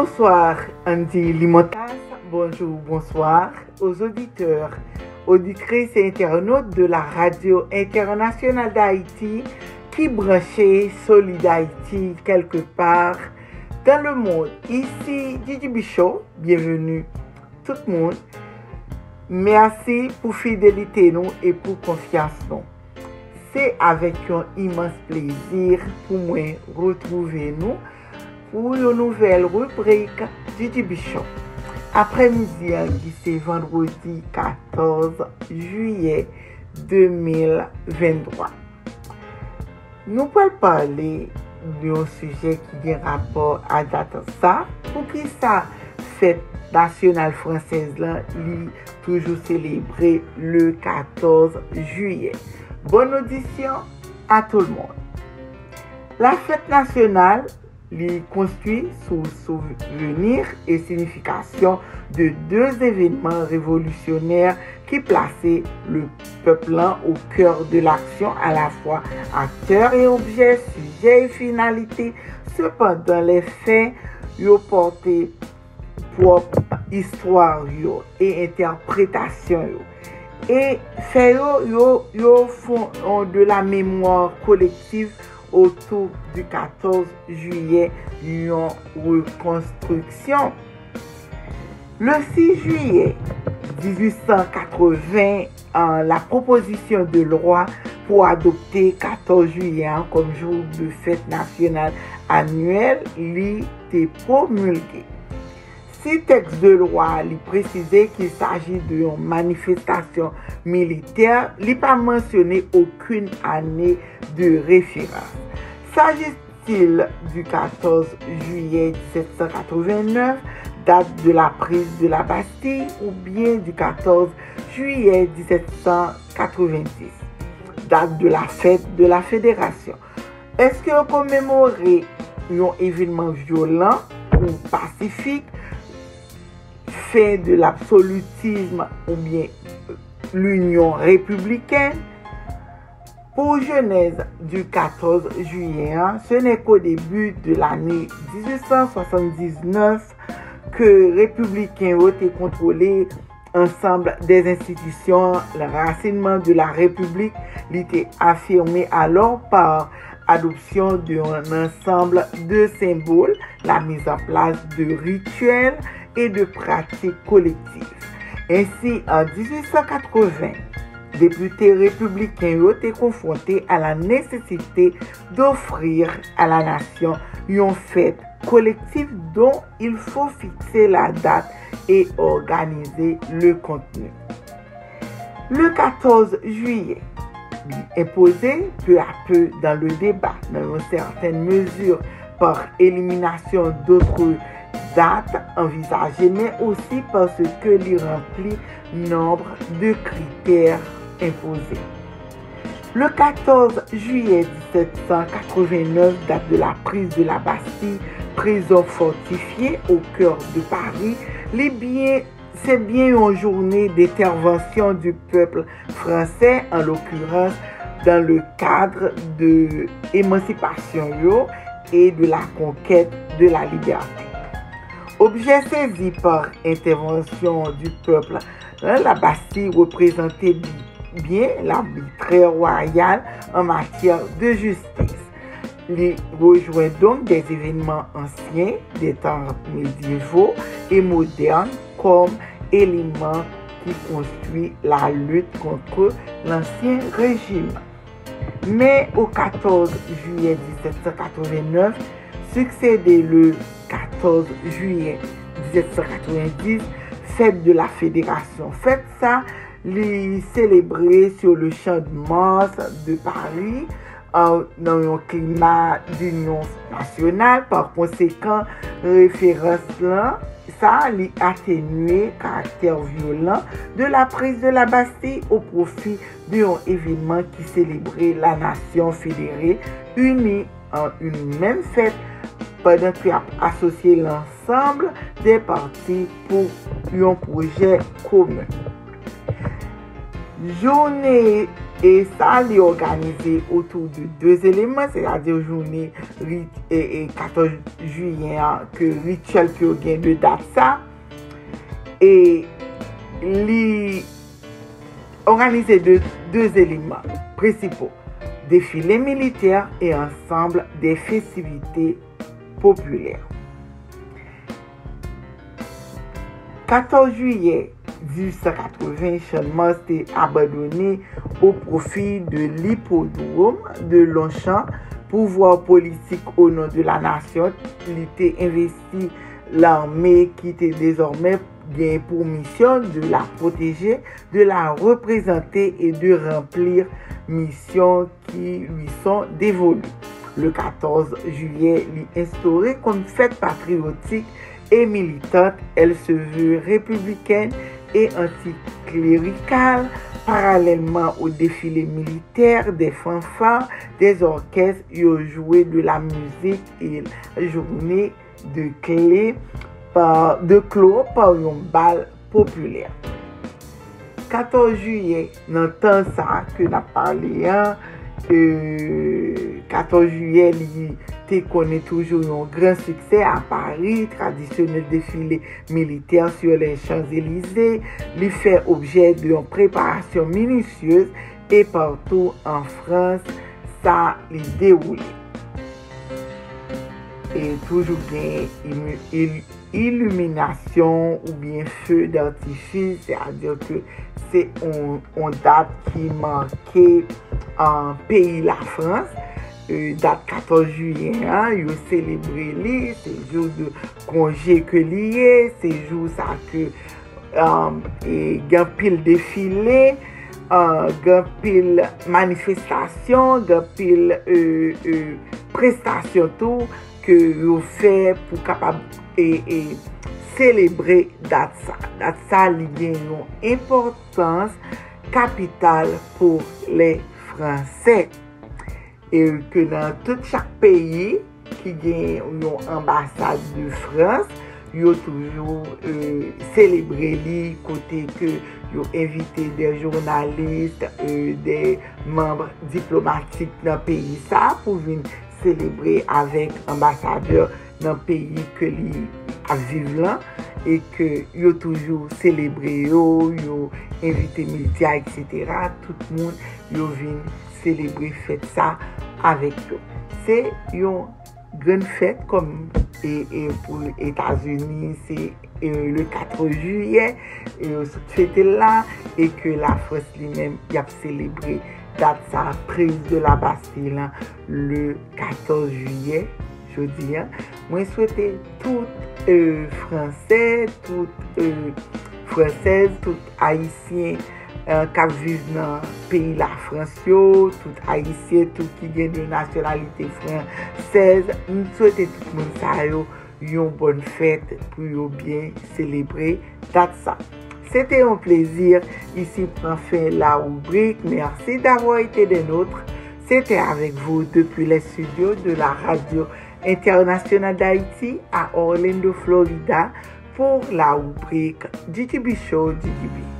Bonsoir Andy Limotas, bonjour, bonsoir aux auditeurs, auditrices et internautes de la radio internationale d'Haïti qui branchait Solid Haïti quelque part dans le monde. Ici Didi Bichot, bienvenue tout le monde. Merci pour fidélité nous et pour confiance nous. C'est avec un immense plaisir pour moi retrouver nous pour une nouvelle rubrique Didi Bichot. Après-midi, c'est vendredi 14 juillet 2023. Nous allons parler d'un sujet qui a rapport à date ça. Pour qui ça? Fête nationale française là, toujours célébré le 14 juillet. Bonne audition à tout le monde. La fête nationale li construit sous souvenir et signification de deux événements révolutionnaires qui plaçaient le peuple au cœur de l'action à la fois acteur et objet, sujet et finalité. Cependant, les faits ont porté propre histoire et interprétation. Et faits font de la mémoire collective autour du 14 juillet, une reconstruction. Le 6 juillet 1880, la proposition de loi pour adopter 14 juillet comme jour de fête nationale annuelle était promulguée. Si teks de lwa li precize ki saji de yon manifestasyon militer, li pa mensyone akoun ane de referans. Sajistil du 14 juye 1789, date de la prise de la Bastille, ou bien du 14 juye 1790, date de la fête de la fédération. Eske yo komemore yon evinman violent ou pasifik, fin de l'absolutisme ou bien l'Union républicaine. Pour Genèse du 14 juillet, ce n'est qu'au début de l'année 1879 que républicains ont été contrôlés ensemble des institutions. Le racinement de la République était affirmé alors par adoption d'un ensemble de symboles, la mise en place de rituels, et de pratiques collectives. Ainsi, en 1880, députés républicains ont été confrontés à la nécessité d'offrir à la nation une fête collective dont il faut fixer la date et organiser le contenu. Le 14 juillet, imposé peu à peu dans le débat, dans une certaine par élimination d'autres date envisagée, mais aussi parce que il remplit nombre de critères imposés. Le 14 juillet 1789, date de la prise de la Bastille, prison fortifiée au cœur de Paris, c'est bien une journée d'intervention du peuple français, en l'occurrence dans le cadre de l'émancipation et de la conquête de la liberté. Objet saisi par intervention du peuple, la Bastille représentait bien l'arbitraire royal en matière de justice. Il rejoint donc des événements anciens, des temps médiévaux et modernes comme éléments qui construisent la lutte contre l'ancien régime. Mais au 14 juillet 1789, succédait le 14 juillet 1790, fête de la Fédération. Fête ça, les célébrer sur le champ de Mars de Paris dans un climat d'union nationale. Par conséquent, référence là, ça a atténué caractère violent de la prise de la Bastille au profit d'un événement qui célébrait la nation fédérée unie en une même fête padan ki ap asosye l'ensemble de parti pou yon proje koumen. Jounen e sa li organize otou de 2 eleman, se la de jounen 14 juyen ke ritual ki yo gen de dat sa, e li organize de 2 eleman presipo, defile militer e ansamble de festivite populaires. 14 juillet 1880, Chanmas te abadoni au profit de l'hippodrome de Longchamp, pouvoir politique au nom de la nation. Il te investi l'armée qui te désormais gagne pour mission de la protéger, de la représenter et de remplir mission qui lui sont dévolues. le 14 juye li instaure kon fèt patriotik e militante, el se veu republiken e antiklerikal, paralèlman ou defile militer, de fanfan, de orkes, yo joué de la muzik e jounè de kle, de klo par yon bal populèr. 14 juye nan tan sa ke na parli an, e 14 juye li te konen toujou yon gran suksè a Paris, tradisyonel defile militer sur les Champs-Élysées, li fè objè de yon preparasyon minisyeuse e partou an Frans sa li deroule. E toujou gen iluminasyon ou bien feu d'artifice, se euh, a diyo ke se on dat ki manke an peyi la Frans, e, dat 14 juyen, yo celebre li, se jou de konje ke liye, se jou sa ke um, euh, gen pil defile, uh, gen pil manifestasyon, gen pil e, euh, prestasyon tou, ke yo fè pou kapab e, e celebre dat sa. Dat sa li gen yon importans kapital pou le Fransè. E ke nan tout chak peyi ki gen yon ambasade de Frans, yo toujou euh, celebre li kote ke yo evite de jounaliste, euh, de membre diplomatik nan peyi sa pou vin celebre avèk ambasadeur nan peyi ke li aviv lan e ke yo toujou celebre yo, yo invite miltia, etc. Tout moun yo vin celebre fèt sa avèk yo. Se yon gren fèt kom e, e pou Etats-Unis, se e, le 4 juyen, e, yo sot fètè la, e ke la fòs li mèm yap celebre dat sa prez de la Bastille le 14 juyen jodi an, mwen souwete tout euh, fransè, tout euh, fransèz, tout haisyen euh, kap viv nan peyi la fransyo, tout haisyen, tout ki gen de nasyonalite fransèz, mwen souwete tout moun sa yo yon bon fèt pou yo bien celebre dat sa. Sete yon plezir, isi pran fin la rubrique. mersi d'avoir ete den outre. Sete avek vou depi les studios de la radio international d'Haïti à Orlando, Florida pour la rubrique DTB Show DTB.